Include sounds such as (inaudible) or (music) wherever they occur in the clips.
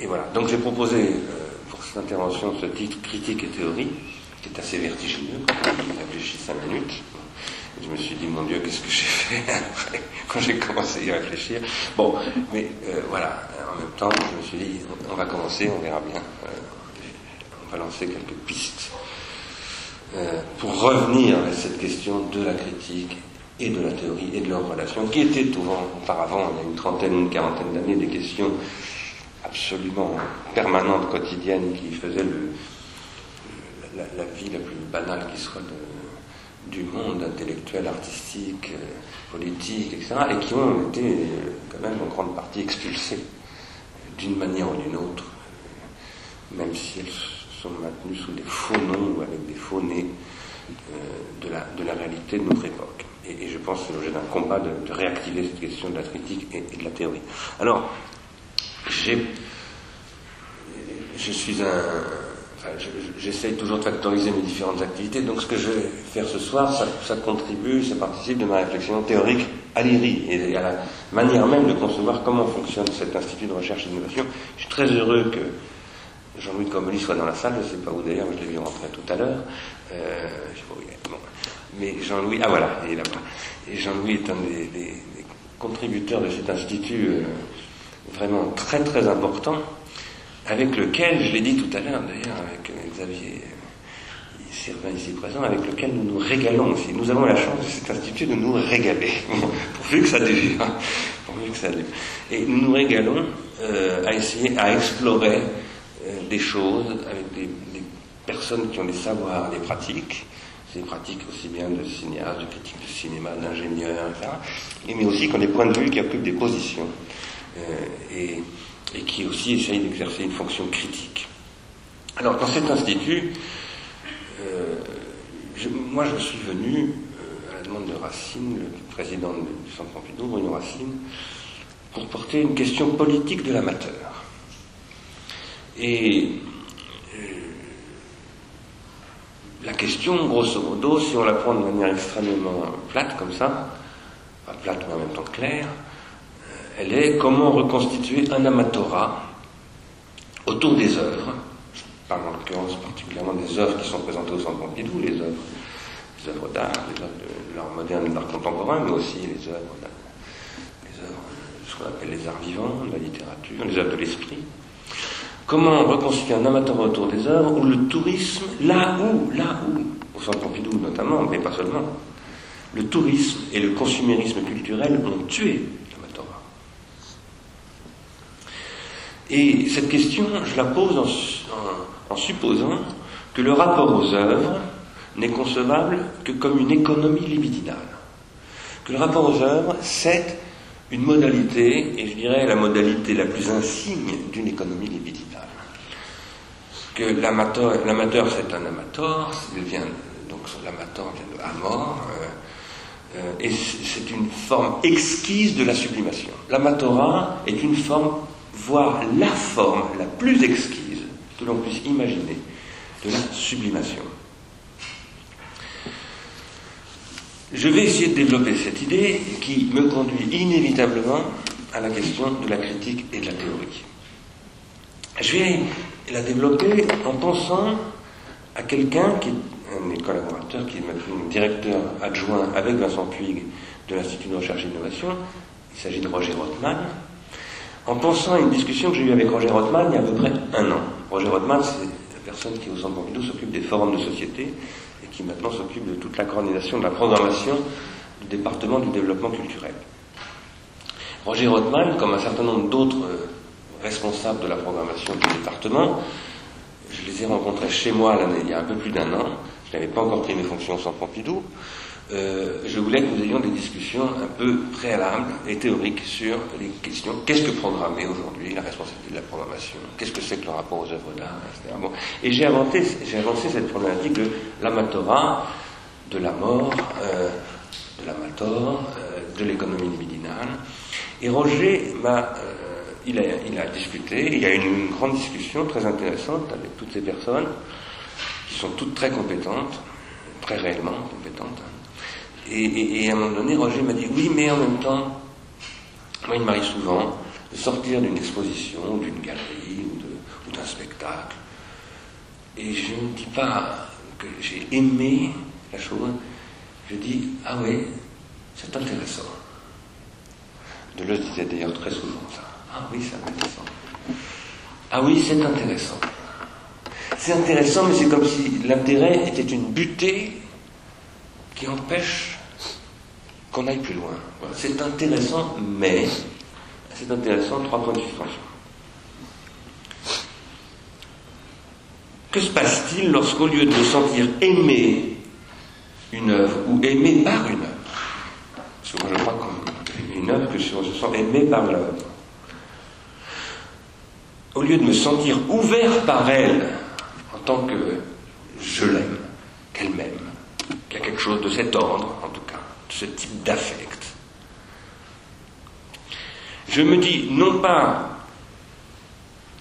et voilà. Donc j'ai proposé euh, pour cette intervention ce titre Critique et théorie, qui est assez vertigineux quand on réfléchit cinq minutes. je me suis dit, mon Dieu, qu'est-ce que j'ai fait (laughs) quand j'ai commencé à y réfléchir Bon, mais euh, voilà, en même temps, je me suis dit, on va commencer, on verra bien. Euh, on va lancer quelques pistes pour revenir à cette question de la critique et de la théorie et de leur relation, qui étaient auparavant, il y a une trentaine, une quarantaine d'années, des questions absolument permanente, quotidienne, qui faisait la, vie la plus banale qui soit du monde intellectuel, artistique, euh, politique, etc., et qui ont été euh, quand même en grande partie expulsées d'une manière ou d'une autre, euh, même si elles sont maintenues sous des faux noms ou avec des faux nez de, la, de la réalité de notre époque. Et, je pense que c'est l'objet d'un combat de, réactiver cette question de la critique et de la théorie. Alors, je suis un. Enfin, J'essaye toujours de factoriser mes différentes activités, donc ce que je vais faire ce soir, ça, contribue, ça participe de ma réflexion théorique à l'IRI et à la manière même de concevoir comment fonctionne cet institut de recherche et d'innovation. Je suis très heureux que Jean-Louis Comely soit dans la salle, je ne sais pas où d'ailleurs, je l'ai vu rentrer tout à l'heure. Euh, Mais Jean-Louis, ah voilà, il est là-bas. Et Jean-Louis est un des, contributeurs de cet institut. Euh, vraiment très très important, avec lequel, je l'ai dit tout à l'heure d'ailleurs, avec Xavier Servin ici présent, avec lequel nous nous régalons aussi. Nous avons la chance de cet institut de nous régaler, (laughs) pourvu que ça dure. Hein. pourvu que ça dure. Et nous nous régalons euh, à essayer, à explorer euh, des choses avec des, personnes qui ont des savoirs, des pratiques, des pratiques aussi bien de cinéaste, de critique de cinéma, d'ingénieur, etc., mais aussi qui ont des points de vue qui occupent des positions. Euh, et, qui aussi essaye d'exercer une fonction critique. Alors dans cet institut, euh, moi je suis venu, euh, à la demande de Racine, le président du Centre Pompidou, Bruno Racine, pour porter une question politique de l'amateur. Et la question, grosso modo, si on la prend de manière extrêmement plate comme ça, pas plate mais en même temps claire, elle est comment reconstituer un amatorat autour des œuvres. Je parle en l'occurrence particulièrement des œuvres qui sont présentées au Centre Pompidou, les œuvres, les œuvres d'art, les œuvres de l'art moderne et de l'art contemporain, mais aussi les œuvres, les œuvres, ce qu'on appelle les arts vivants, la littérature, les œuvres de l'esprit. Comment reconstituer un amatorat autour des œuvres où le tourisme, là où, là où, au Centre Pompidou notamment, mais pas seulement, le tourisme et le consumérisme culturel ont tué Et cette question, je la pose en, supposant que le rapport aux œuvres n'est concevable que comme une économie libidinale. Que le rapport aux œuvres, c'est une modalité, et je dirais la modalité la plus insigne d'une économie libidinale. Que l'amateur, c'est un amateur, il vient, donc l'amateur vient de amor, euh, euh, et c'est une forme exquise de la sublimation. L'amatorat est une forme voir la forme la plus exquise que l'on puisse imaginer de la sublimation. Je vais essayer de développer cette idée qui me conduit inévitablement à la question de la critique et de la théorie. Je vais la développer en pensant à quelqu'un qui est un de mes collaborateurs, qui est maintenant directeur adjoint avec Vincent Puig de l'Institut de recherche et d'innovation. Il s'agit de Roger Rothman, en pensant à une discussion que j'ai eue avec Roger Rothman il y a à peu près un an. Roger Rothman, c'est la personne qui, au Centre Pompidou, s'occupe des forums de société et qui maintenant s'occupe de toute la coordination de la programmation du département du développement culturel. Roger Rothman, comme un certain nombre d'autres euh, responsables de la programmation du département, je les ai rencontrés chez moi il y a un peu plus d'un an. Je n'avais pas encore pris mes fonctions au Centre Pompidou. Euh, je voulais que nous ayons des discussions un peu préalables et théoriques sur les questions qu'est-ce que programmer aujourd'hui, la responsabilité de la programmation, qu'est-ce que c'est que le rapport aux œuvres d'art, etc. Et j'ai avancé, j'ai avancé cette problématique de l'amatorat, de la mort, euh, de l'amator, euh, de l'économie libidinale. Et Roger m'a, il, a, il a discuté, il y a eu une grande discussion très intéressante avec toutes ces personnes qui sont toutes très compétentes, très réellement compétentes. Et, à un moment donné, Roger m'a dit Oui, mais en même temps, moi, il m'arrive souvent de sortir d'une exposition, d'une galerie ou d'un spectacle. Et je ne dis pas que j'ai aimé la chose, je dis, ah oui, c'est intéressant. Deleuze disait d'ailleurs très souvent ça. Ah oui, c'est intéressant. Ah oui, c'est intéressant. C'est intéressant, mais c'est comme si l'intérêt était une butée qui empêche qu'on aille plus loin. C'est intéressant, mais c'est intéressant, trois points de suspension. Que se passe-t-il lorsqu'au lieu de sentir aimer une œuvre ou aimer par une œuvre, parce que moi je crois qu'on une œuvre que je se sent aimé par l'œuvre, au lieu de me sentir ouvert par elle en tant que je l'aime, qu'elle m'aime, qu'il y a quelque chose de cet ordre, en tout ce type d'affect, je me dis non pas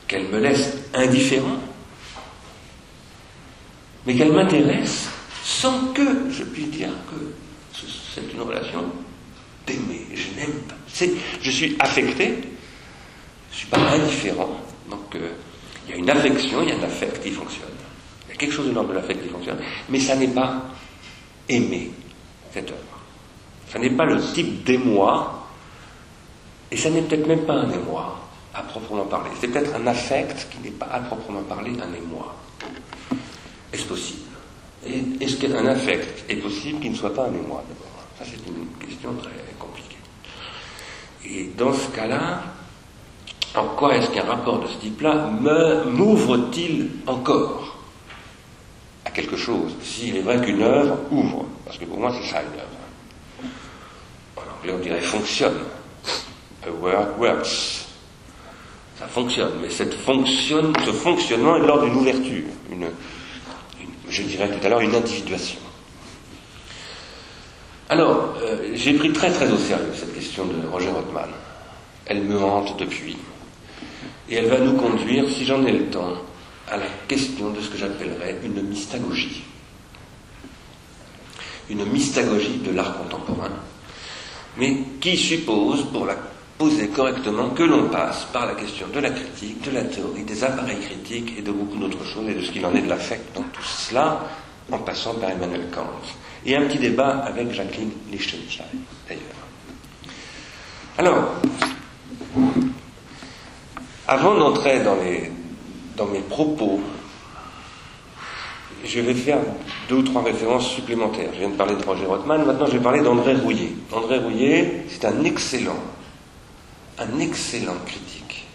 qu'elle me laisse indifférent, mais qu'elle m'intéresse sans que je puisse dire que c'est une relation d'aimer. Je n'aime pas. Je suis affecté, je ne suis pas indifférent. Donc euh, il y a une affection, il y a un affect qui fonctionne. Il y a quelque chose de l'ordre de l'affect qui fonctionne, mais ça n'est pas aimer cette œuvre. Ça n'est pas le type d'émoi, et ça n'est peut-être même pas un émoi à proprement parler. C'est peut-être un affect qui n'est pas à proprement parler un émoi. Est-ce possible? Est-ce qu'un affect est possible qui ne soit pas un émoi d'abord? Ça, c'est une question très compliquée. Et dans ce cas-là, en quoi est-ce qu'un rapport de ce type-là m'ouvre-t-il encore à quelque chose S'il est vrai qu'une œuvre ouvre, parce que pour moi c'est ça une œuvre. Anglais on dirait fonctionne. A work works. Ça fonctionne, mais cette fonction, ce fonctionnement est lors d'une ouverture, une, je dirais tout à l'heure, une individuation. Alors, euh, j'ai pris très très au sérieux cette question de Roger Rothman. Elle me hante depuis. Et elle va nous conduire, si j'en ai le temps, à la question de ce que j'appellerais une mystagogie. Une mystagogie de l'art contemporain, mais qui suppose, pour la poser correctement, que l'on passe par la question de la critique, de la théorie, des appareils critiques et de beaucoup d'autres choses, et de ce qu'il en est de l'affect dans tout cela, en passant par Emmanuel Kant. Et un petit débat avec Jacqueline Lichtenstein, d'ailleurs. Alors, avant d'entrer dans, dans mes propos, je vais faire deux ou trois références supplémentaires. Je viens de parler de Roger Rothman, maintenant je vais parler d'André Rouillet. André Rouillet, c'est un excellent, un excellent critique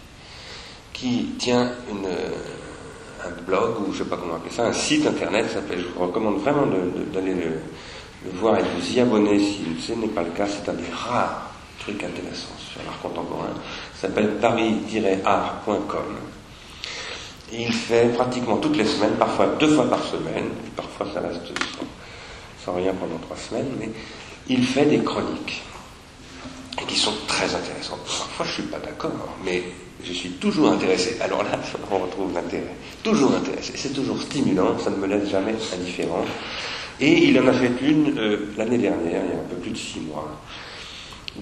qui tient une, un blog, ou je ne sais pas comment appeler ça, un site internet s'appelle, je vous recommande vraiment d'aller le, le, voir et de vous y abonner si ce n'est pas le cas, c'est un des rares trucs intéressants sur l'art contemporain s'appelle paris-art.com. Il fait pratiquement toutes les semaines, parfois deux fois par semaine, parfois ça reste sans, rien pendant trois semaines, mais il fait des chroniques qui sont très intéressantes. Parfois je ne suis pas d'accord, mais je suis toujours intéressé. Alors là, on (laughs) retrouve l'intérêt. Toujours intéressé. C'est toujours stimulant, ça ne me laisse jamais indifférent. Et il en a fait une euh, l'année dernière, il y a un peu plus de six mois,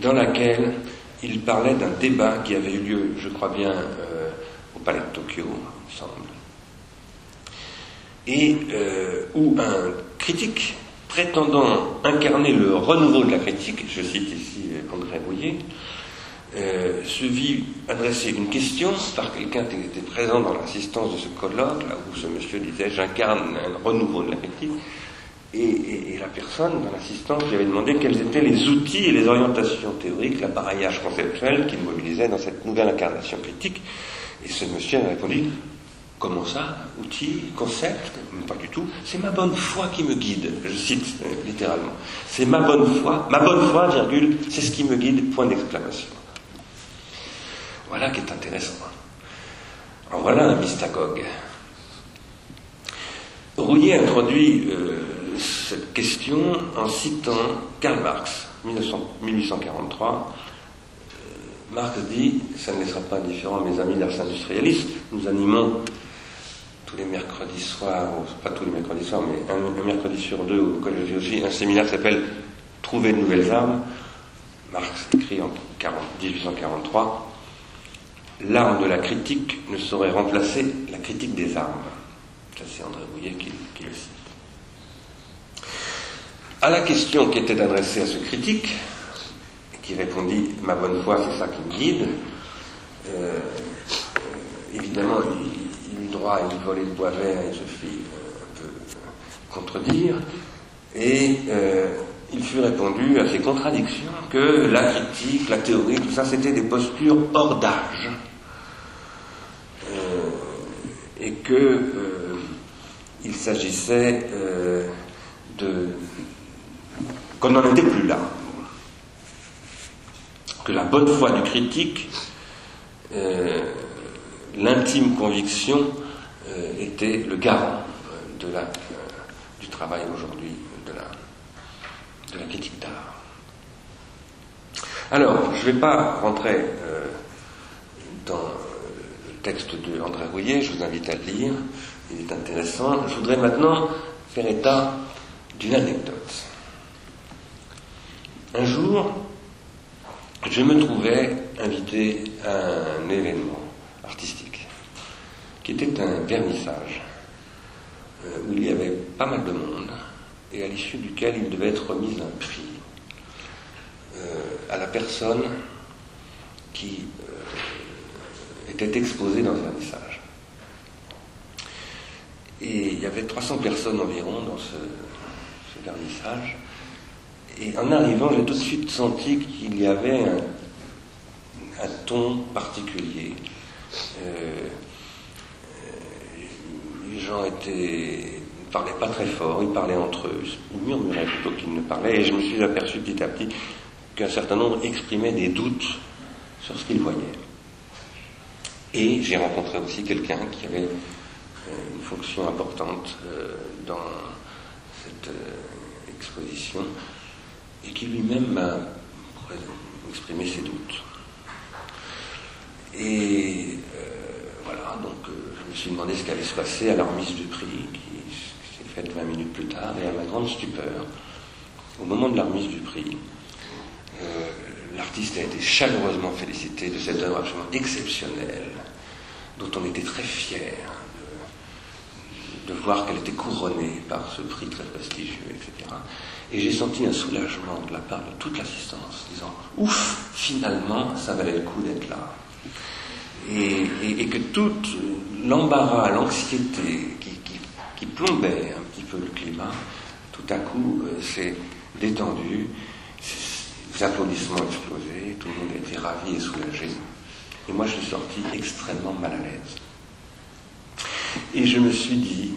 dans laquelle il parlait d'un débat qui avait eu lieu, je crois bien, euh, Palais de Tokyo, il semble, et euh, où un critique prétendant incarner le renouveau de la critique, je cite ici André Bouillet, euh, se vit adresser une question par quelqu'un qui était présent dans l'assistance de ce colloque, là où ce monsieur disait J'incarne un renouveau de la critique. Et, la personne, dans l'assistance, lui avait demandé quels étaient les outils et les orientations théoriques, l'appareillage conceptuel qu'il mobilisait dans cette nouvelle incarnation critique. Et ce monsieur a répondu Comment ça Outils Concept Pas du tout. C'est ma bonne foi qui me guide. Je cite euh, littéralement. C'est ma bonne foi. Ma bonne foi, virgule, c'est ce qui me guide, point d'exclamation. Voilà qui est intéressant. Alors voilà un mystagogue. Rouillet introduit euh, cette question en citant Karl Marx, 1843. Marx dit Ça ne laissera pas indifférent mes amis d'ars industrialistes. Nous animons tous les mercredis soirs, pas tous les mercredis soirs, mais un, mercredi sur deux au Collège de un séminaire qui s'appelle Trouver de nouvelles armes. Marx écrit en 1843 l'arme de la critique ne saurait remplacer la critique des armes. Ça, c'est André Bouillet qui, qui, le cite. À la question qui était adressée à ce critique, qui répondit Ma bonne foi, c'est ça qui me guide, euh, évidemment, il, eut droit à une volée de bois vert et se fit un peu contredire. Et euh, il fut répondu à ces contradictions que la critique, la théorie, tout ça, c'était des postures hors d'âge. Euh, et que euh, il s'agissait euh, de qu'on n'en était plus là. Que la bonne foi du critique, euh, l'intime conviction, euh, était le garant de la, du travail aujourd'hui de la critique d'art. Alors, je ne vais pas rentrer euh, dans le texte de André Rouillet, je vous invite à le lire, il est intéressant. Je voudrais maintenant faire état d'une anecdote. Un jour, je me trouvais invité à un événement artistique qui était un vernissage euh, où il y avait pas mal de monde et à l'issue duquel il devait être remis un prix euh, à la personne qui euh, était exposée dans un message. Et il y avait 300 personnes environ dans ce vernissage. Et en arrivant, j'ai tout de suite senti qu'il y avait un, ton particulier. Euh, les gens étaient parlaient pas très fort, ils parlaient entre eux, ils murmuraient plutôt qu'ils ne parlaient, et je me suis aperçu petit à petit qu'un certain nombre exprimaient des doutes sur ce qu'ils voyaient. Et j'ai rencontré aussi quelqu'un qui avait une fonction importante dans cette exposition et qui lui-même m'a exprimé ses doutes. Et euh, voilà, donc euh, je me suis demandé ce qu'allait se passer à la remise du prix, faite 20 minutes plus tard, et à ma grande stupeur, au moment de la remise du prix, euh, l'artiste a été chaleureusement félicité de cette œuvre absolument exceptionnelle, dont on était très fier de, de voir qu'elle était couronnée par ce prix très prestigieux, etc. Et j'ai senti un soulagement de la part de toute l'assistance, disant Ouf, finalement, ça valait le coup d'être là. Et, et, et, que tout l'embarras, l'anxiété qui, qui, qui plombait le climat, tout à coup euh, s'est détendu, les applaudissements ont explosé, tout le monde a été ravi et soulagé. Et moi, je suis sorti extrêmement mal à l'aise. Et je me suis dit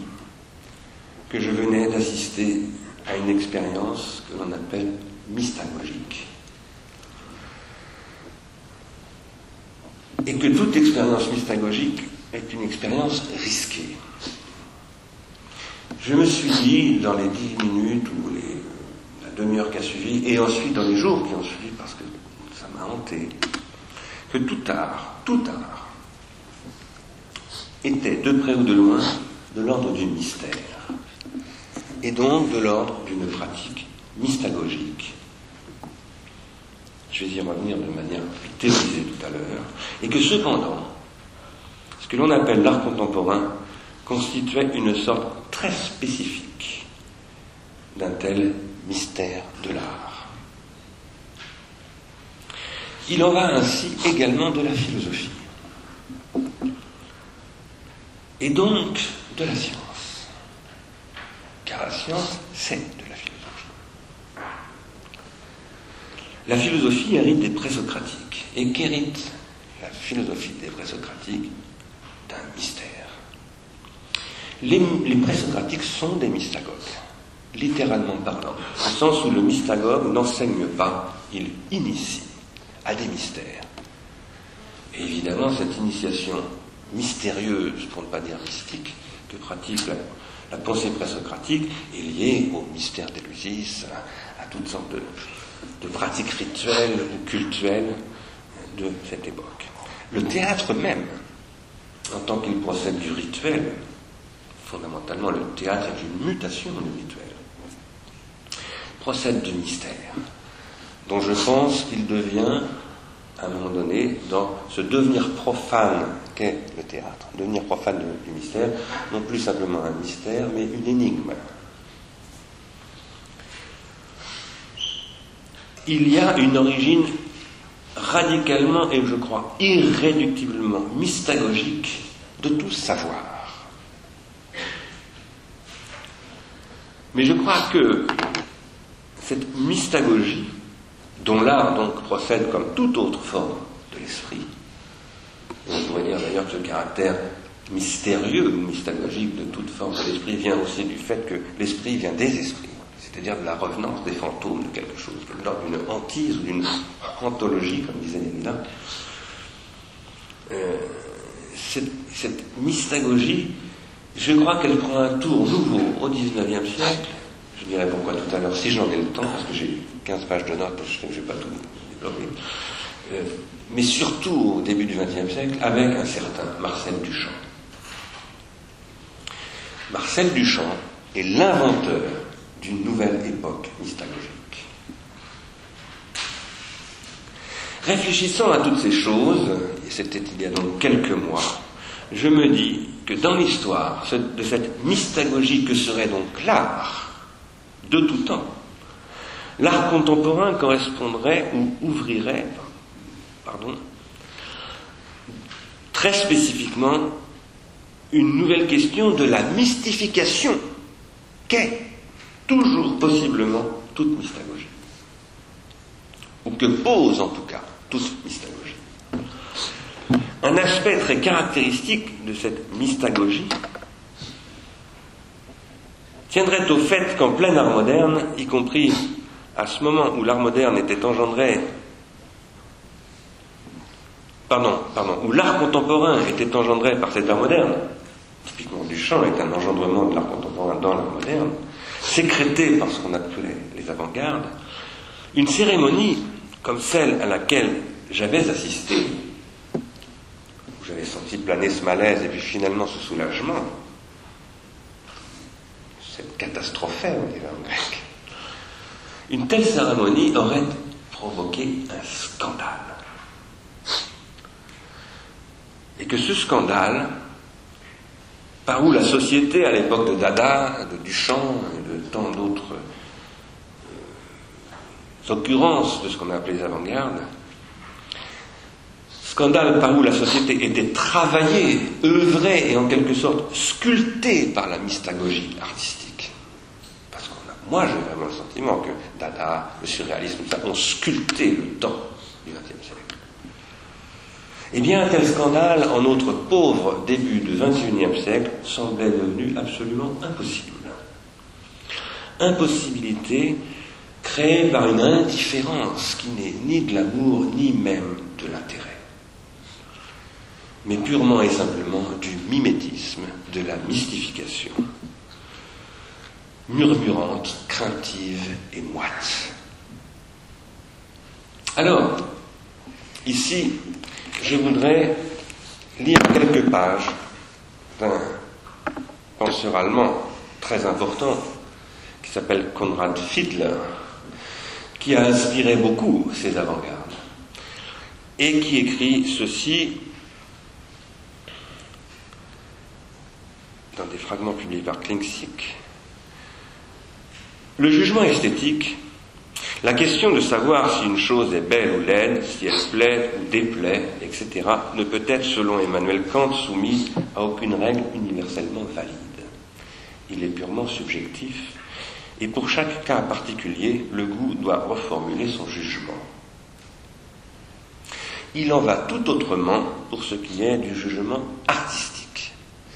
que je venais d'assister à une expérience que l'on appelle mystagogique. Et que toute expérience mystagogique est une expérience risquée. Je me suis dit, dans les dix minutes ou la demi-heure qui a suivi, et ensuite dans les jours qui ont suivi, parce que ça m'a hanté, que tout art, tout art, était de près ou de loin de l'ordre du mystère, et donc de l'ordre d'une pratique mystagogique. Je vais y revenir de manière théorisée tout à l'heure, et que cependant, ce que l'on appelle l'art contemporain constituait une sorte très spécifique d'un tel mystère de l'art. Il en va ainsi également de la philosophie, et donc de la science, la science, c'est de la philosophie. La philosophie hérite des présocratiques, et qu'hérite la philosophie des présocratiques d'un mystère. Les, les présocratiques sont des mystagogues, littéralement parlant, au sens où le mystagogue n'enseigne pas, il initie à des mystères. Et évidemment, cette initiation mystérieuse, pour ne pas dire mystique, que pratique la, pensée présocratique est liée au mystère d'Élusis, à, à, toutes sortes de, de pratiques rituelles ou cultuelles de cette époque. Le théâtre même, en tant qu'il procède du rituel, fondamentalement le théâtre est une mutation du rituel, procède de mystère, dont je pense qu'il devient à un moment donné, dans ce devenir profane qu'est le théâtre. Devenir profane du mystère, non plus simplement un mystère, mais une énigme. Il y a une origine radicalement et je crois irréductiblement mystagogique de tout savoir. Mais je crois que cette mystagogie, dont l'art donc procède comme toute autre forme de l'esprit, on pourrait dire d'ailleurs que ce caractère mystérieux ou mystagogique de toute forme de l'esprit vient aussi du fait que l'esprit vient des esprits, c'est-à-dire de la revenance des fantômes de quelque chose, lors d'une hantise ou d'une anthologie, comme disait Lénina. Euh, cette, mystagogie, je crois qu'elle prend un tour nouveau au XIXe siècle, je dirais pourquoi tout à l'heure, si j'en ai le temps, parce que j'ai 15 pages de notes, je je vais pas tout développer. Euh, mais surtout au début du XXe siècle, avec un certain Marcel Duchamp. Marcel Duchamp est l'inventeur d'une nouvelle époque mystagogique. Réfléchissant à toutes ces choses, et c'était il y a donc quelques mois, je me dis que dans l'histoire de cette mystagogie que serait donc l'art, de tout temps. L'art contemporain correspondrait ou ouvrirait, pardon, très spécifiquement une nouvelle question de la mystification qu'est toujours possiblement toute mystagogie, ou que pose en tout cas toute mystagogie. Un aspect très caractéristique de cette mystagogie, tiendrait au fait qu'en plein art moderne, y compris à ce moment où l'art moderne était engendré, pardon, pardon, où l'art contemporain était engendré par cet art moderne, typiquement Duchamp est un engendrement de l'art contemporain dans l'art moderne, sécrété par ce qu'on appelait les avant-gardes, une cérémonie comme celle à laquelle j'avais assisté, où j'avais senti planer ce malaise et puis finalement ce soulagement, cette catastrophème, dirait en grec. Une telle cérémonie aurait provoqué un scandale. Que ce scandale, par où la société, à l'époque de Dada, de Duchamp et de tant d'autres euh, occurrences de ce qu'on a appelé les avant-gardes, scandale par où la société était travaillée, œuvrée et en quelque sorte sculptée par la mystagogie artistique. Moi, j'ai vraiment le sentiment que Dada, le surréalisme, ça, ont sculpté le temps du XXe siècle. Eh bien, tel scandale, en notre pauvre début du XXIe siècle, semblait devenu absolument impossible. Impossibilité créée par une indifférence qui n'est ni de l'amour, ni même de l'intérêt, mais purement et simplement du mimétisme, de la mystification murmurante, craintive et moite. Alors, ici, je voudrais lire quelques pages d'un penseur allemand très important qui s'appelle Konrad Fiedler, qui a inspiré beaucoup ces avant-gardes, et qui écrit ceci dans des fragments publiés par Klingsik. Le jugement esthétique, la question de savoir si une chose est belle ou laide, si elle plaît ou déplaît, etc., ne peut être, selon Emmanuel Kant, soumise à aucune règle universellement valide. Il est purement subjectif, et pour chaque cas particulier, le goût doit reformuler son jugement. Il en va tout autrement pour ce qui est du jugement artistique.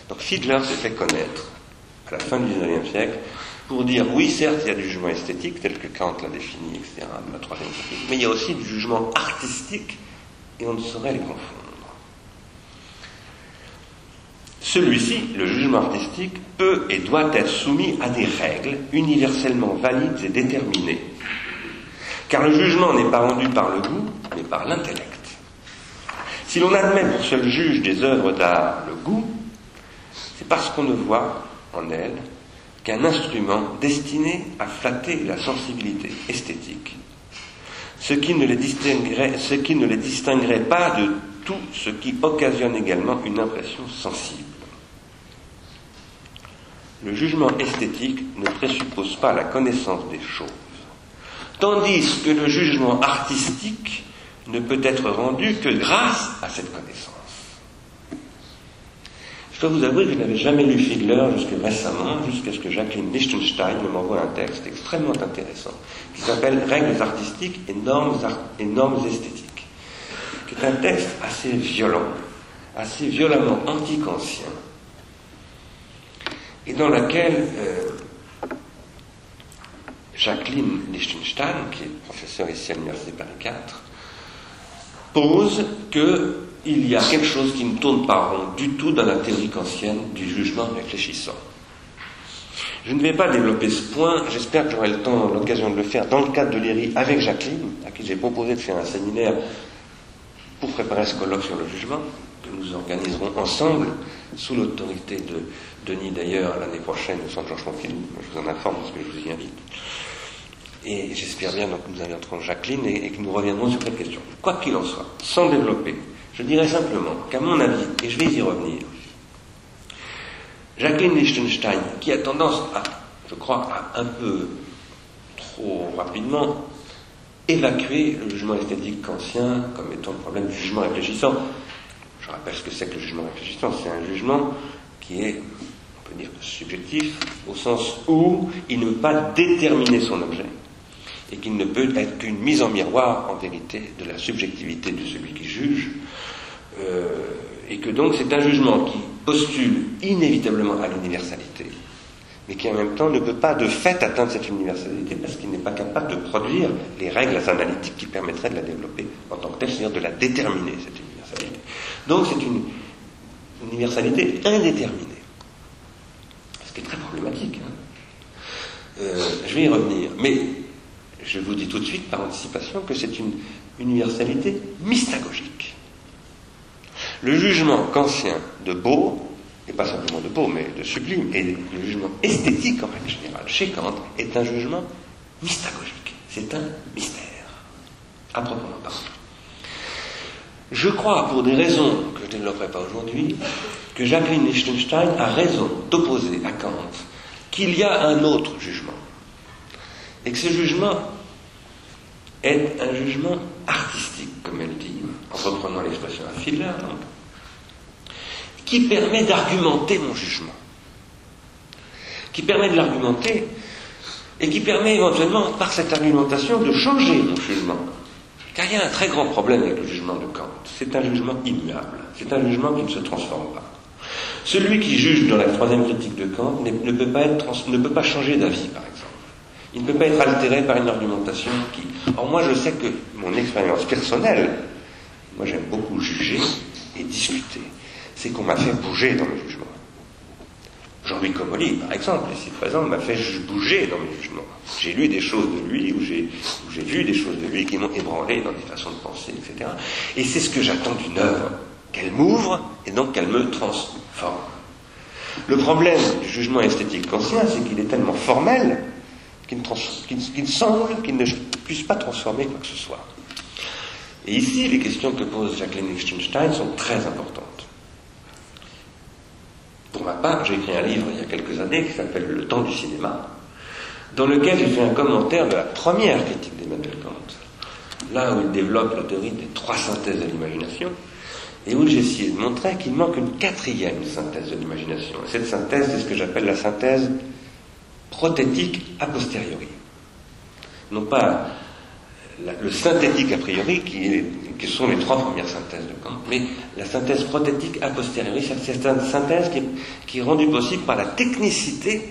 Donc Fiedler s'est fait connaître, à la fin du XIXe siècle, pour dire oui, certes, il y a du jugement esthétique, tel que Kant l'a défini, etc., la troisième mais il y a aussi du jugement artistique, et on ne saurait les confondre. Celui-ci, le jugement artistique, peut et doit être soumis à des règles universellement valides et déterminées. Car le jugement n'est pas rendu par le goût, mais par l'intellect. Si l'on admet pour seul juge des œuvres d'art le goût, c'est parce qu'on ne voit en elles qu'un instrument destiné à flatter la sensibilité esthétique, ce qui ne les distinguerait, pas de tout ce qui occasionne également une impression sensible. Le jugement esthétique ne présuppose pas la connaissance des choses, tandis que le jugement artistique ne peut être rendu que grâce à cette connaissance. Je dois vous avouer que je n'avais jamais lu Fiedler jusqu'à récemment, jusqu'à ce que Jacqueline Lichtenstein me m'envoie un texte extrêmement intéressant qui s'appelle Règles artistiques et normes, esthétiques, qui est un texte assez violent, assez violemment anti-kantien, et dans laquelle euh, Jacqueline Lichtenstein, qui est professeure ici à l'Université Paris 4, pose qu'il y a quelque chose qui ne tourne pas rond du tout dans la théorie kantienne du jugement réfléchissant. Je ne vais pas développer ce point, j'espère que j'aurai le temps, l'occasion de le faire dans le cadre de l'ERI avec Jacqueline, à qui j'ai proposé de faire un séminaire pour préparer ce colloque sur le jugement, que nous organiserons ensemble, sous l'autorité de Denis d'ailleurs l'année prochaine au Centre Georges Pompidou, je vous en informe parce que je vous y invite. Et j'espère bien que nous inviterons Jacqueline et, que nous reviendrons sur cette question. Quoi qu'il en soit, sans développer, je dirais simplement qu'à mon avis, et je vais y revenir, Jacqueline Lichtenstein, qui a tendance à, je crois, à un peu trop rapidement évacuer le jugement esthétique kantien comme étant le problème du jugement réfléchissant. Je rappelle ce que c'est que le jugement réfléchissant. C'est un jugement qui est, on peut dire, subjectif, au sens où il ne peut pas déterminer son objet et qu'il ne peut être qu'une mise en miroir, en vérité, de la subjectivité de celui qui juge, euh, et que donc c'est un jugement qui postule inévitablement à l'universalité, mais qui en même temps ne peut pas de fait atteindre cette universalité parce qu'il n'est pas capable de produire les règles analytiques qui permettraient de la développer en tant que telle, c'est-à-dire de la déterminer, cette universalité. Donc c'est une universalité indéterminée, ce qui est très problématique. Hein. Euh, je vais y revenir, mais je vous dis tout de suite par anticipation que c'est une universalité mystagogique. Le jugement kantien de beau, et pas simplement de beau, mais de sublime, et le jugement esthétique en règle générale, chez Kant, est un jugement mystagogique. C'est un mystère, à proprement parler. Je crois, pour des raisons que je ne développerai pas aujourd'hui, que Jacqueline Lichtenstein a raison d'opposer à Kant qu'il y a un autre jugement, et que ce jugement est un jugement artistique, comme elle dit, en reprenant l'expression à Fiedler, qui permet d'argumenter mon jugement, qui permet de l'argumenter et qui permet éventuellement, par cette argumentation, de changer mon jugement. Car il y a un très grand problème avec le jugement de Kant. C'est un jugement immuable. C'est un jugement qui ne se transforme pas. Celui qui juge dans la troisième critique de Kant ne peut pas, être, ne peut pas changer d'avis, par exemple. Il ne peut pas être altéré par une argumentation qui. Or, moi, je sais que mon expérience personnelle, moi, j'aime beaucoup juger et discuter. C'est qu'on m'a fait bouger dans le jugement. Jean-Louis Comolli, par exemple, ici présent, m'a fait bouger dans mes jugements. J'ai lu des choses de lui, ou j'ai, vu des choses de lui qui m'ont ébranlé dans des façons de penser, etc. Et c'est ce que j'attends d'une œuvre, qu'elle m'ouvre et donc qu'elle me transforme. Le problème du jugement esthétique conscient, c'est qu'il est tellement formel qu'il semble qu'il ne puisse pas transformer quoi que ce soit. Et ici, les questions que pose Jacqueline Lichtenstein sont très importantes. Pour ma part, j'ai écrit un livre il y a quelques années qui s'appelle Le temps du cinéma, dans lequel j'ai fait un commentaire de la première critique d'Emmanuel Kant, là où il développe la théorie des trois synthèses de l'imagination, et où j'ai essayé de montrer qu'il manque une quatrième synthèse de l'imagination. Et cette synthèse, c'est ce que j'appelle la synthèse prothétique a posteriori. Non pas le synthétique a priori, qui, sont les trois premières synthèses de Kant, mais la synthèse prothétique a posteriori, c'est une synthèse qui est, rendue possible par la technicité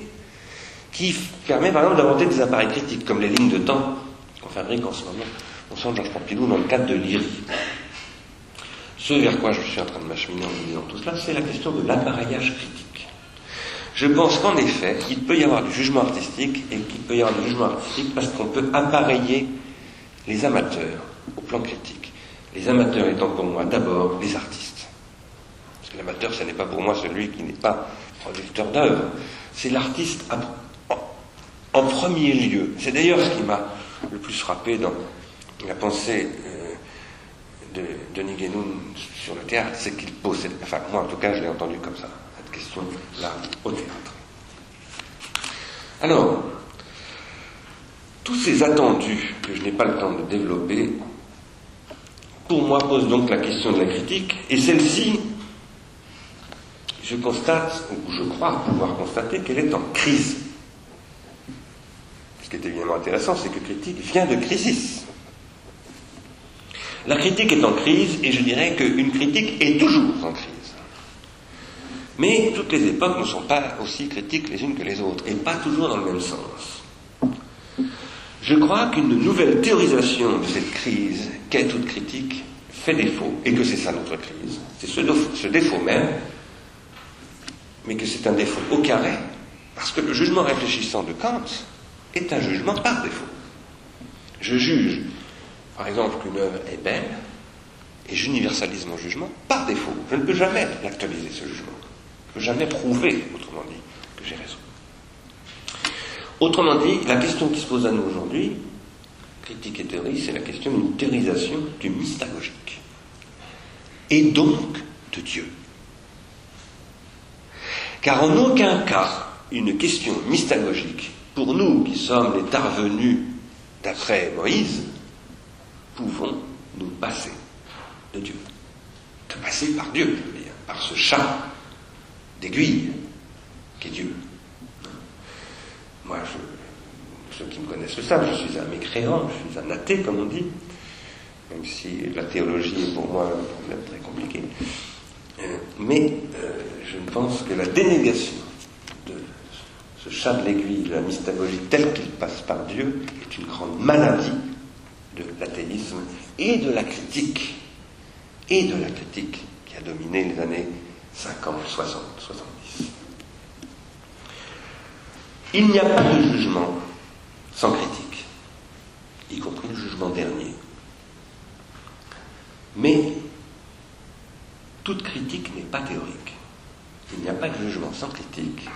qui permet par exemple d'inventer des appareils critiques, comme les lignes de temps qu'on fabrique en ce moment au centre Georges Pompidou dans le cadre de l'IRI. Ce vers quoi je suis en train de m'acheminer en disant tout cela, c'est la question de l'appareillage critique. Je pense qu'en effet, il peut y avoir du jugement artistique et qu'il peut y avoir du jugement artistique parce qu'on peut appareiller les amateurs au plan critique. Les amateurs étant pour moi d'abord les artistes. Parce que l'amateur, ce n'est pas pour moi celui qui n'est pas producteur d'œuvres. C'est l'artiste en, premier lieu. C'est d'ailleurs ce qui m'a le plus frappé dans la pensée euh, de Denis sur le théâtre, c'est qu'il pose. Enfin, moi en tout cas, je l'ai entendu comme ça, cette question-là au théâtre. Alors, tous ces attendus que je n'ai pas le temps de développer, pour moi posent donc la question de la critique, et celle-ci, je constate, ou je crois pouvoir constater qu'elle est en crise. Ce qui est évidemment intéressant, c'est que critique vient de crisis. La critique est en crise, et je dirais qu'une critique est toujours en crise. Mais toutes les époques ne sont pas aussi critiques les unes que les autres, et pas toujours dans le même sens. Je crois qu'une nouvelle théorisation de cette crise, qu'est toute critique, fait défaut, et que c'est ça notre crise. C'est ce, défaut même, mais que c'est un défaut au carré, parce que le jugement réfléchissant de Kant est un jugement par défaut. Je juge, par exemple, qu'une œuvre est belle, et j'universalise mon jugement par défaut. Je ne peux jamais l'actualiser, ce jugement. Je ne peux jamais prouver, autrement dit, que j'ai raison. Autrement dit, la question qui se pose à nous aujourd'hui, critique et théorie, c'est la question d'une théorisation du mystagogique. Et donc de Dieu. Car en aucun cas, une question mystagogique, pour nous qui sommes les tarvenus d'après Moïse, pouvons nous passer de Dieu. De passer par Dieu, je veux dire, par ce chat d'aiguille qui est Dieu. Moi, ceux qui me connaissent le savent, je suis un mécréant, je suis un athée, comme on dit, même si la théologie est pour moi un problème très compliqué. Euh, mais euh, je pense que la dénégation de ce chat de l'aiguille, de la mystagogie telle qu'il passe par Dieu, est une grande maladie de l'athéisme et de la critique, et de la critique qui a dominé les années 50, 60, 70. Il n'y a pas de jugement sans critique, y compris le jugement dernier. Mais toute critique n'est pas théorique. Il n'y a pas de jugement sans critique,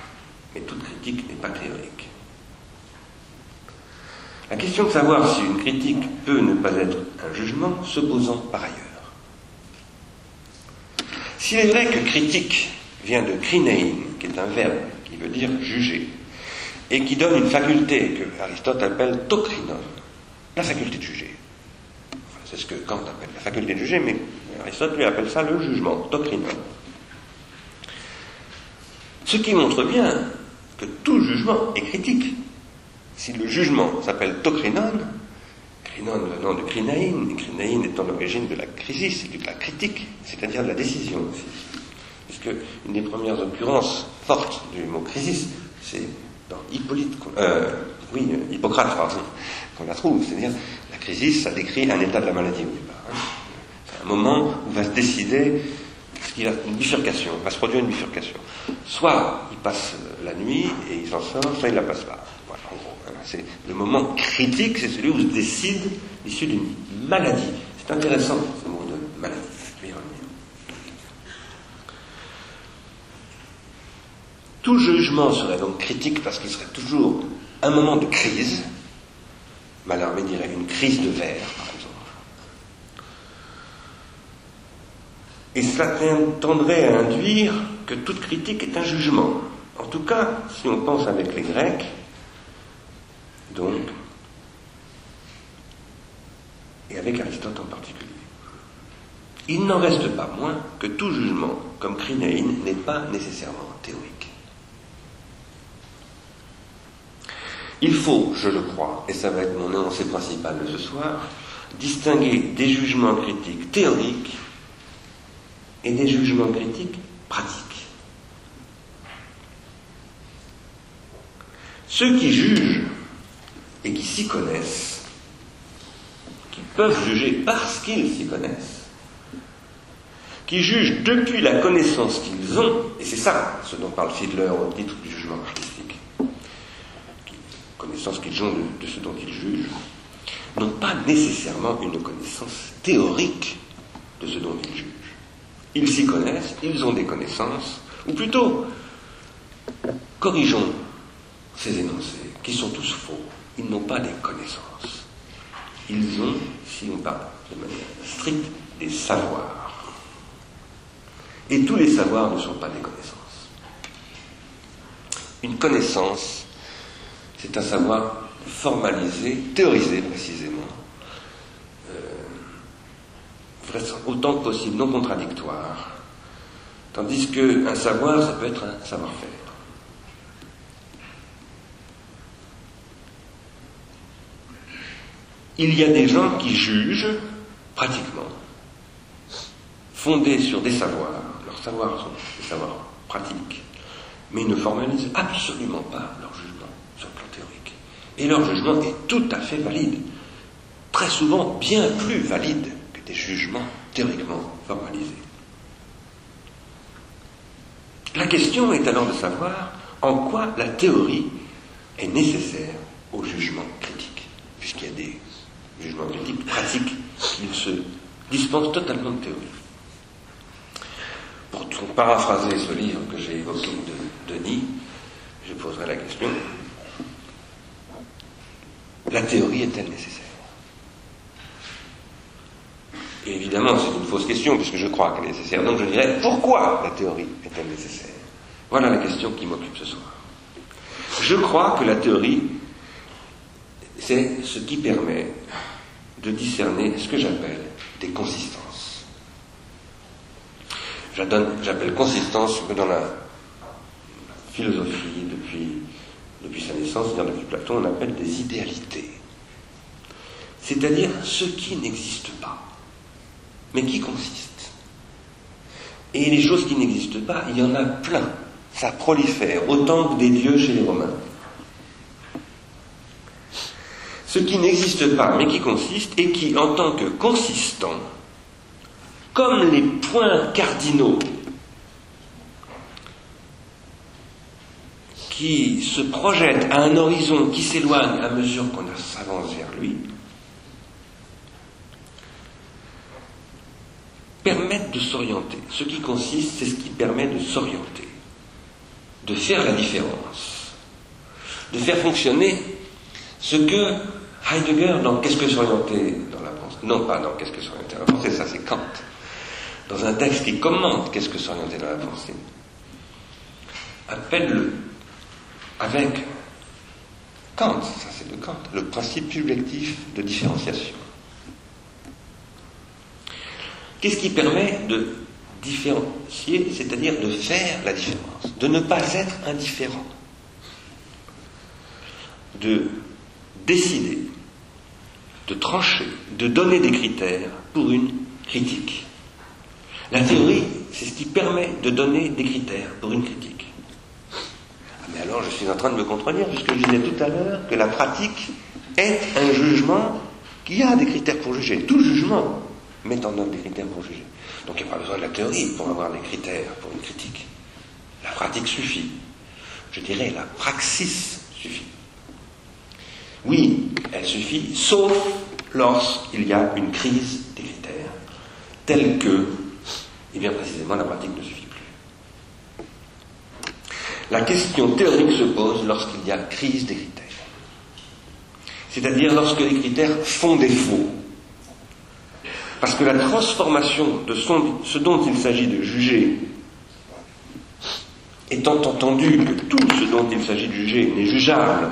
mais toute critique n'est pas théorique. La question de savoir si une critique peut ne pas être un jugement se posant par ailleurs. S'il est vrai que critique vient de krinein, qui est un verbe qui veut dire juger, et qui donne une faculté que Aristote appelle tocrinon, la faculté de juger. c'est ce que Kant appelle la faculté de juger, mais Aristote lui appelle ça le jugement, tocrinon. Ce qui montre bien que tout jugement est critique. Si le jugement s'appelle tocrinon, crinon venant de crinaïn, crinaïn étant l'origine de la crise et de la critique, c'est-à-dire de la décision aussi. Puisque une des premières occurrences fortes du mot crisis, c'est dans Hippolyte, euh, oui, Hippocrate, pardon, qu'on la trouve. C'est-à-dire, la crise, ça décrit un état de la maladie au départ. Hein. C'est un moment où va se décider ce qu'il a une bifurcation, va se produire une bifurcation. Soit il passe la nuit et il s'en sort, soit il la passe pas. Voilà, en gros. Hein. C'est le moment critique, c'est celui où se décide l'issue d'une maladie. C'est intéressant ce mot de maladie. Tout jugement serait donc critique parce qu'il serait toujours un moment de crise. Mallarmé dirait une crise de verre, par exemple. Et cela tendrait à induire que toute critique est un jugement. En tout cas, si on pense avec les Grecs, donc, et avec Aristote en particulier. Il n'en reste pas moins que tout jugement, comme crinéine, n'est pas nécessairement théorique. Il faut, je le crois, et ça va être mon énoncé principal de ce soir, distinguer des jugements critiques théoriques et des jugements critiques pratiques. Ceux qui jugent et qui s'y connaissent, qui peuvent juger parce qu'ils s'y connaissent, qui jugent depuis la connaissance qu'ils ont, et c'est ça ce dont parle Fiedler au titre du jugement artistique, connaissance qu'ils ont de, ce dont ils jugent, n'ont pas nécessairement une connaissance théorique de ce dont ils jugent. Ils s'y connaissent, ils ont des connaissances, ou plutôt, corrigeons ces énoncés, qui sont tous faux ils n'ont pas des connaissances. Ils ont, si on parle de manière stricte, des savoirs. Et tous les savoirs ne sont pas des connaissances. Une connaissance, c'est un savoir formalisé, théorisé précisément, euh, autant que possible non contradictoire, tandis qu'un savoir, ça peut être un savoir-faire. Il y a des gens qui jugent, pratiquement, fondés sur des savoirs, leurs savoirs sont des savoirs pratiques, mais ils ne formalisent absolument pas leur jugement sur le plan théorique. Et leur jugement est tout à fait valide, très souvent bien plus valide que des jugements théoriquement formalisés. La question est alors de savoir en quoi la théorie est nécessaire au jugement critique, puisqu'il y a des jugement critique pratique, qu'il se dispense totalement de théorie. Pour paraphraser ce livre que j'ai évoqué de Je poserai la question la théorie est-elle nécessaire? Et évidemment, c'est une fausse question, puisque je crois qu'elle est nécessaire. Donc je dirais pourquoi la théorie est-elle nécessaire? Voilà la question qui m'occupe ce soir. Je crois que la théorie c'est ce qui permet de discerner ce que j'appelle des consistances. J'appelle consistance ce que dans la philosophie, depuis, sa naissance, c'est-à-dire depuis Platon, on appelle des idéalités. C'est-à-dire ce qui n'existe pas, mais qui consiste. Et les choses qui n'existent pas, il y en a plein. Ça prolifère, autant que des dieux chez les Romains ce qui n'existe pas mais qui consiste et qui, en tant que consistant, comme les points cardinaux qui se projettent à un horizon qui s'éloigne à mesure qu'on s'avance vers lui, permettent de s'orienter. Ce qui consiste, c'est ce qui permet de s'orienter, de faire la différence, de faire fonctionner ce que Heidegger, dans Qu'est-ce que s'orienter dans la pensée Non, pas dans Qu'est-ce que s'orienter dans la pensée, ça c'est Kant. Dans un texte qui commente Qu'est-ce que s'orienter dans la pensée, appelle le, avec Kant, ça c'est de Kant, le principe subjectif de différenciation. Qu'est-ce qui permet de différencier, c'est-à-dire de faire la différence, de ne pas être indifférent, de décider, de trancher, de donner des critères pour une critique? La théorie, c'est ce qui permet de donner des critères pour une critique. Ah, mais alors je suis en train de me contredire puisque je disais tout à l'heure que la pratique est un jugement qui a des critères pour juger. Tout jugement met en œuvre des critères pour juger. Donc il n'y a pas besoin de la théorie pour avoir des critères pour une critique. La pratique suffit. Je dirais la praxis suffit. Oui, elle suffit, sauf lorsqu'il y a une crise des critères, telle que, et bien précisément, la pratique ne suffit plus. La question théorique se pose lorsqu'il y a crise des critères. C'est-à-dire lorsque les critères font défaut. Parce que la transformation de ce dont il s'agit de juger, étant entendu que tout ce dont il s'agit de juger n'est jugeable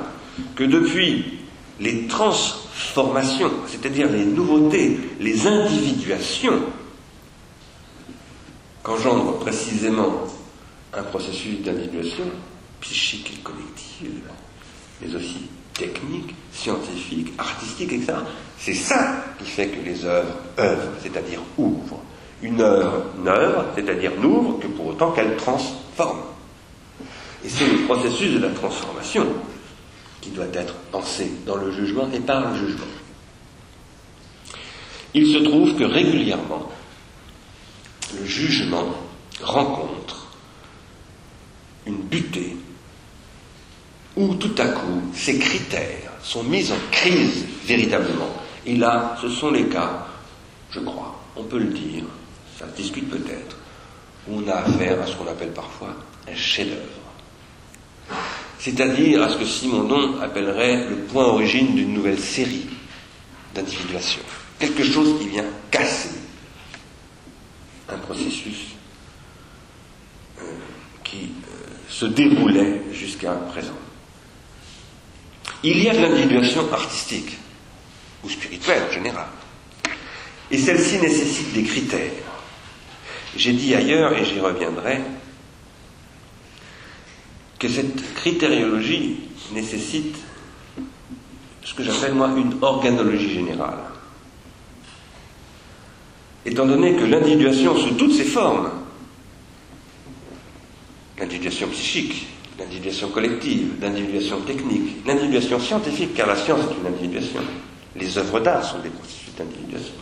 que depuis les transformations, c'est-à-dire les nouveautés, les individuations, qu'engendre précisément un processus d'individuation psychique et collective, mais aussi technique, scientifique, artistique, etc. C'est ça qui fait que les œuvres œuvrent, c'est-à-dire ouvrent. Une œuvre n'œuvre, c'est-à-dire n'ouvre que pour autant qu'elle transforme. Et c'est le processus de la transformation qui doit être pensé dans le jugement et par le jugement. Il se trouve que régulièrement, le jugement rencontre une butée où tout à coup ces critères sont mis en crise véritablement. Et là, ce sont les cas, je crois, on peut le dire, ça se discute peut-être, où on a affaire à ce qu'on appelle parfois un chef-d'œuvre c'est-à-dire à ce que Simondon appellerait le point origine d'une nouvelle série. d'individuation. Quelque chose qui vient casser un processus euh, qui euh, se déroulait jusqu'à présent. Il y a de l'individuation artistique ou spirituelle en général. Et celle-ci nécessite des critères. J'ai dit ailleurs, et j'y reviendrai, que cette critériologie nécessite ce que j'appelle moi une organologie générale. Étant donné que l'individuation sous toutes ses formes, l'individuation psychique, l'individuation collective, l'individuation technique, l'individuation scientifique, car la science est une individuation, les œuvres d'art sont des processus d'individuation.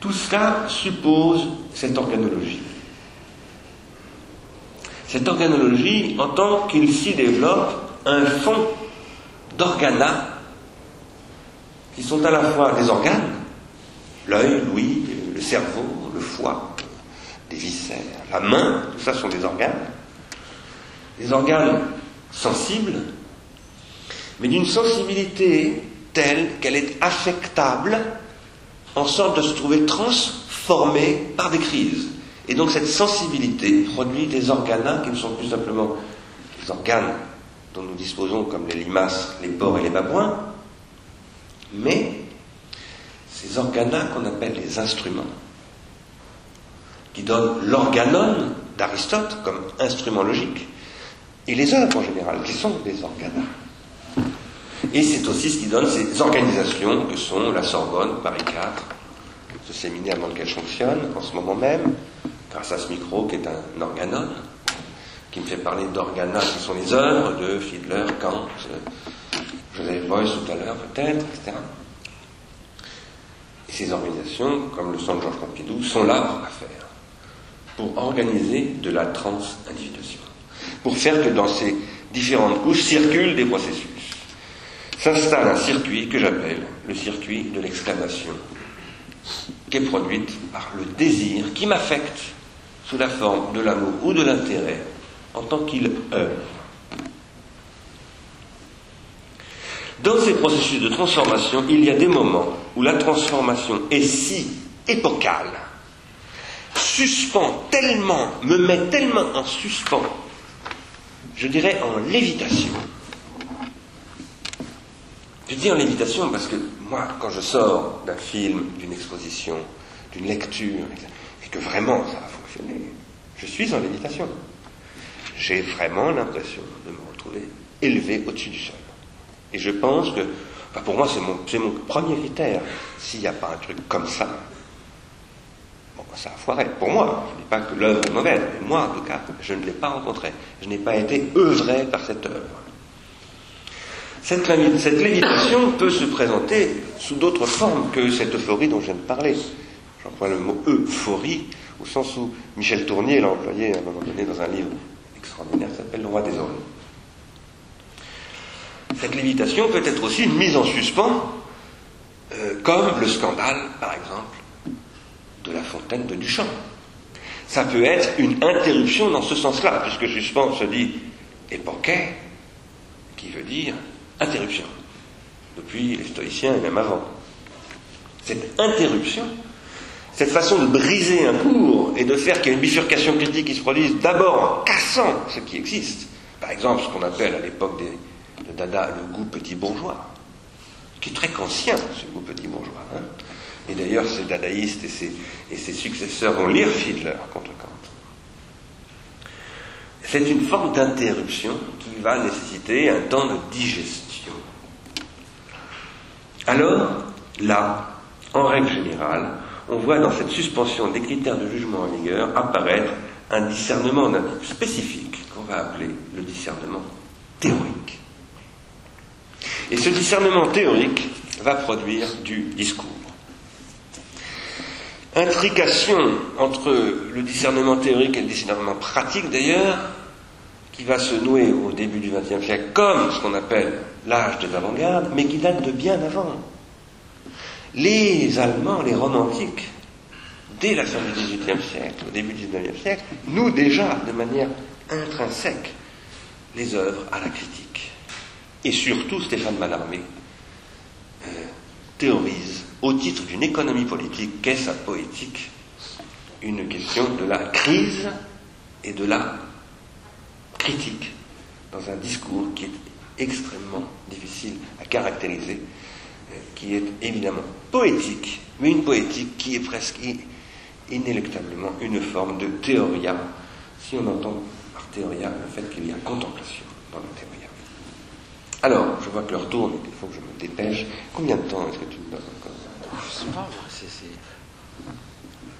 Tout cela suppose cette organologie. Cette organologie en tant qu'il s'y développe un fond d'organes qui sont à la fois des organes, l'œil, l'ouïe, le cerveau, le foie, des viscères, la main, tout ça sont des organes, des organes sensibles, mais d'une sensibilité telle qu'elle est affectable en sorte de se trouver transformée par des crises. Et donc cette sensibilité produit des organes qui ne sont plus simplement des organes dont nous disposons comme les limaces, les porcs et les babouins, mais ces organes qu'on appelle les instruments, qui donnent l'organon d'Aristote comme instrument logique, et les œuvres en général, qui sont des organes. Et c'est aussi ce qui donne ces organisations que sont la Sorbonne, Paris IV, ce séminaire dans lequel je fonctionne en ce moment même, grâce à ce micro qui est un organon, qui me fait parler d'organas qui sont les œuvres de Fiedler, Kant, Joseph Beuys tout à l'heure peut-être, etc. Et ces organisations, comme le Centre Georges Pompidou, sont là pour faire, pour organiser de la trans-individuation, pour faire que dans ces différentes couches circulent des processus. S'installe un circuit que j'appelle le circuit de l'exclamation, qui est produite par le désir qui m'affecte sous la forme de l'amour ou de l'intérêt en tant qu'il œuvre. Dans ces processus de transformation, il y a des moments où la transformation est si épocale, suspend tellement, me met tellement en suspens, je dirais en lévitation. Je dis en lévitation parce que moi, quand je sors d'un film, d'une exposition, d'une lecture, et que vraiment ça a fonctionné, je suis en lévitation j'ai vraiment l'impression de me retrouver élevé au-dessus du sol. Et je pense que, pour moi, c'est mon, mon, premier critère. S'il n'y a pas un truc comme ça, ça a foiré. Pour moi, je ne dis pas que l'œuvre est mauvaise, mais moi, en tout cas, je ne l'ai pas rencontré. Je n'ai pas été œuvré par cette œuvre. Cette, lévitation peut se présenter sous d'autres formes que cette euphorie dont je viens de parler. J'emploie le mot euphorie au sens où Michel Tournier l'a employé à un moment donné dans un livre extraordinaire s'appelle Le roi des hommes. Cette lévitation peut être aussi une mise en suspens, euh, comme le scandale, par exemple, de la fontaine de Duchamp. Ça peut être une interruption dans ce sens-là, puisque suspens se dit époquet, qui veut dire interruption, depuis les stoïciens et même avant. Cette interruption cette façon de briser un cours et de faire qu'il y ait une bifurcation critique qui se produise d'abord en cassant ce qui existe, par exemple ce qu'on appelle à l'époque de Dada le goût petit bourgeois, qui est très conscient ce goût petit bourgeois. Hein. Et d'ailleurs ces dadaïstes et ses, et ses successeurs vont lire Fiedler contre Kant. C'est une forme d'interruption qui va nécessiter un temps de digestion. Alors, là, en règle générale, on voit dans cette suspension des critères de jugement en vigueur apparaître un discernement spécifique qu'on va appeler le discernement théorique. Et ce discernement théorique va produire du discours. Intrication entre le discernement théorique et le discernement pratique d'ailleurs, qui va se nouer au début du XXe siècle comme ce qu'on appelle l'âge des avant-gardes, mais qui date de bien avant. Les Allemands, les romantiques, dès la fin du XVIIIe siècle, au début du XIXe siècle, nous déjà, de manière intrinsèque, les œuvres à la critique. Et surtout, Stéphane Mallarmé euh, théorise, au titre d'une économie politique, qu'est sa poétique, une question de la crise et de la critique, dans un discours qui est extrêmement difficile à caractériser, euh, qui est évidemment poétique, mais une poétique qui est presque inéluctablement une forme de théoria, si on entend par théoria le fait qu'il y a contemplation dans la théoria. Alors, je vois que l'heure tourne, il faut que je me dépêche. Combien de temps est-ce que tu me donnes Je sais pas, c'est.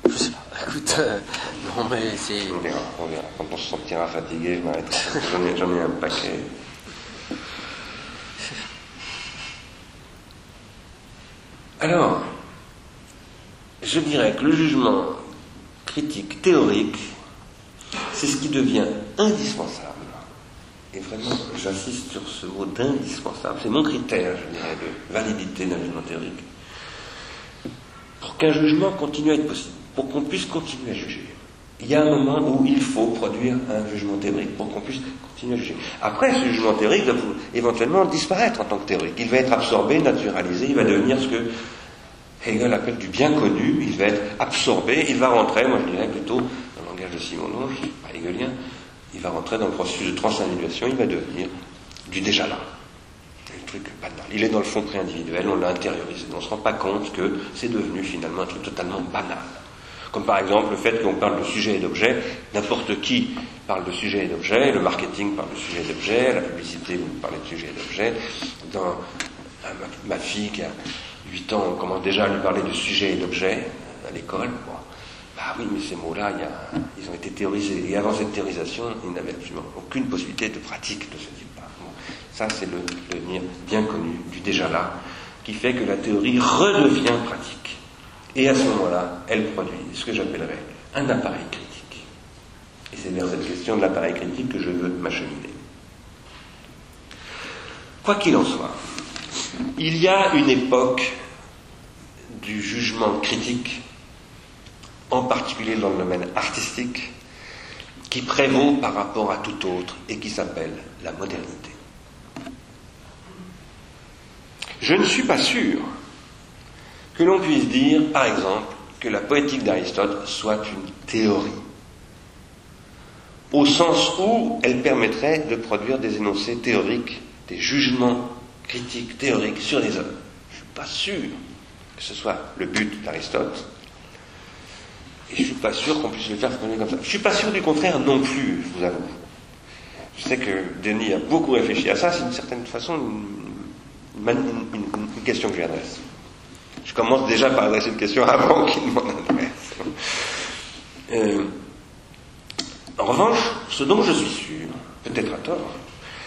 Je sais pas. Écoute, non mais c'est. On verra, on verra. Quand on se sentira fatigué, je m'arrêterai. J'en ai, ai un paquet. Alors, je dirais que le jugement critique, théorique, c'est ce qui devient indispensable. Et vraiment, j'insiste sur ce mot d'indispensable. C'est mon critère, je dirais, de validité d'un jugement théorique. Qu'un jugement continue à être possible, pour qu'on puisse continuer à juger. Il y a un moment où il faut produire un jugement théorique pour qu'on puisse continuer à juger. Après, ce jugement théorique va éventuellement disparaître en tant que théorique. Il va être absorbé, naturalisé, il va devenir ce que Hegel appelle du bien connu, il va être absorbé, il va rentrer, moi je dirais plutôt, dans le langage de ne suis pas hegelien, il va rentrer dans le processus de transindividuation, il va devenir du déjà là. C'est un truc banal. Il est dans le fond pré-individuel, on l'a intériorisé. On ne se rend pas compte que c'est devenu finalement un truc totalement banal. Comme par exemple le fait qu'on parle de sujet et d'objet, n'importe qui parle de sujet et d'objet, le marketing parle de sujet et d'objet, la publicité vous parlez de sujet et d'objet, dans ma fille qui a 8 ans, on commence déjà à lui parler de sujet et d'objet à l'école. Bah oui, mais ces mots-là, ils ont été théorisés. Et avant cette théorisation, ils n'avaient absolument aucune possibilité de pratique de ce type-là. Ça, c'est le devenir bien connu du déjà là, qui fait que la théorie redevient pratique. Et à ce moment-là, elle produit ce que j'appellerais un appareil critique. Et c'est vers cette question de l'appareil critique que je veux m'acheminer. Quoi qu'il en soit, il y a une époque du jugement critique, en particulier dans le domaine artistique, qui prévaut par rapport à tout autre et qui s'appelle la modernité. Je ne suis pas sûr que l'on puisse dire, par exemple, que la poétique d'Aristote soit une théorie, au sens où elle permettrait de produire des énoncés théoriques, des jugements critique théorique sur les hommes. Je ne suis pas sûr que ce soit le but d'Aristote. Et je ne suis pas sûr qu'on puisse le faire comme ça. Je ne suis pas sûr du contraire non plus, je vous avoue. Je sais que Denis a beaucoup réfléchi à ça, c'est d'une certaine façon une, question que j'adresse. Je commence déjà par adresser une question (laughs) avant qu'il m'en adresse. Euh, en revanche, ce dont je suis sûr, peut-être à tort,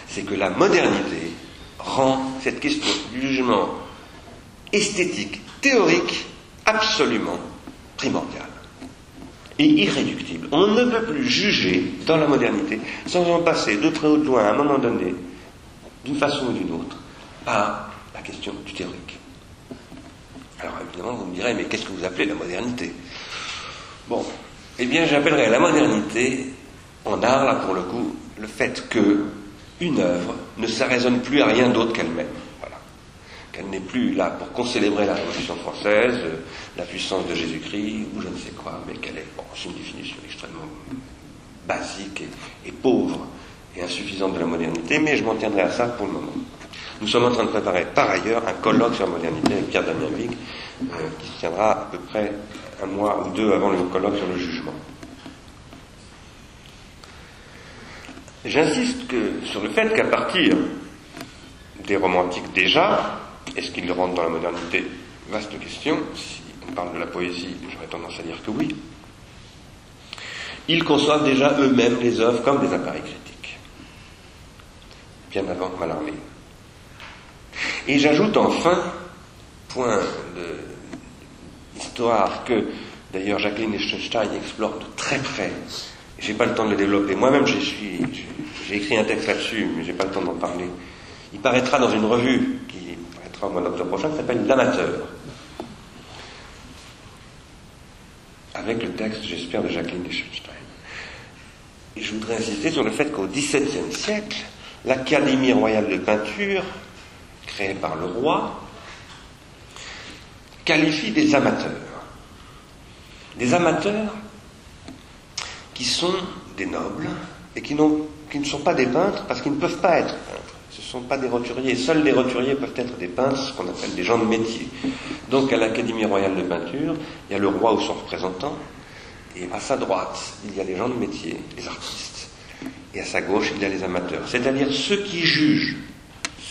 c'est que la modernité rend cette question du jugement esthétique, théorique, absolument primordiale et irréductible. On ne peut plus juger dans la modernité sans en passer de près ou de loin à un moment donné, d'une façon ou d'une autre, par la question du théorique. Alors évidemment, vous me direz, mais qu'est-ce que vous appelez la modernité? Bon, eh bien j'appellerais la modernité, en art, là pour le coup, le fait que une œuvre ne s'arraisonne plus à rien d'autre qu'elle-même. Voilà. Qu'elle n'est plus là pour concélébrer la Révolution française, la puissance de Jésus-Christ, ou je ne sais quoi, mais qu'elle est, bon, c'est une définition extrêmement basique et, pauvre et insuffisante de la modernité, mais je m'en tiendrai à ça pour le moment. Nous sommes en train de préparer par ailleurs un colloque sur la modernité avec Pierre Damien Vic, euh, qui se tiendra à peu près un mois ou deux avant le colloque sur le jugement. J'insiste sur le fait qu'à partir des romantiques déjà, est-ce qu'ils rentrent dans la modernité? Vaste question. Si on parle de la poésie, j'aurais tendance à dire que oui. Ils conçoivent déjà eux-mêmes les œuvres comme des appareils critiques. Bien avant Mallarmé. Et j'ajoute enfin, point d'histoire que d'ailleurs Jacqueline Eichenstein explore de très près j'ai pas le temps de le développer. Moi-même, j'ai écrit un texte là-dessus, mais j'ai pas le temps d'en parler. Il paraîtra dans une revue qui paraîtra au mois d'octobre prochain, qui s'appelle L'amateur. Avec le texte, j'espère, de Jacqueline Eichenstein. Et je voudrais insister sur le fait qu'au XVIIe siècle, l'Académie royale de peinture, par le roi, qualifie des amateurs. Des amateurs qui sont des nobles et qui, qui ne sont pas des peintres parce qu'ils ne peuvent pas être peintres. Ce ne sont pas des roturiers. Seuls les roturiers peuvent être des peintres, ce qu'on appelle des gens de métier. Donc à l'Académie royale de peinture, il y a le roi ou son représentant, et à sa droite, il y a les gens de métier, les artistes. Et à sa gauche, il y a les amateurs. C'est-à-dire ceux qui jugent,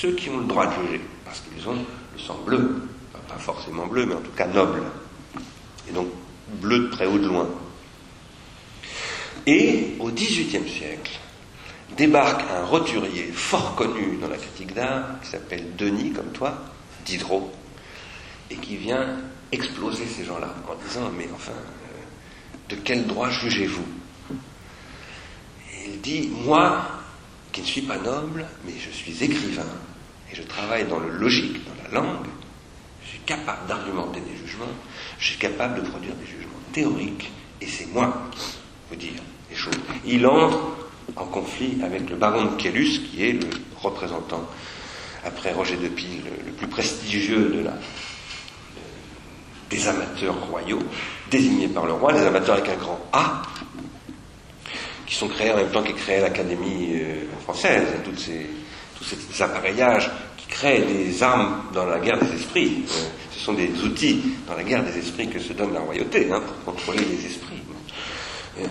ceux qui ont le droit de juger, parce qu'ils ont le sang bleu, pas forcément bleu, mais en tout cas noble. Et donc bleu de près ou de loin. Et au XVIIIe siècle, débarque un roturier fort connu dans la critique d'art, qui s'appelle Denis, comme toi, Diderot, et qui vient exploser ces gens-là en disant Mais enfin, de quel droit jugez-vous? Il dit, moi, qui ne suis pas noble, mais je suis écrivain, et je travaille dans le logique, dans la langue, je suis capable d'argumenter des jugements, je suis capable de produire des jugements théoriques, et c'est moi qui vous dire les choses. Il entre en conflit avec le baron de Kélus, qui est le représentant, après Roger de Pile, le, plus prestigieux de la, des amateurs royaux, désignés par le roi, des amateurs avec un grand A, qui sont créés en même temps qu'est créée l'Académie euh, française, toutes ces, ces appareillages qui créent des armes dans la guerre des esprits. Euh, ce sont des outils dans la guerre des esprits que se donne la royauté, hein, pour contrôler les esprits. Euh,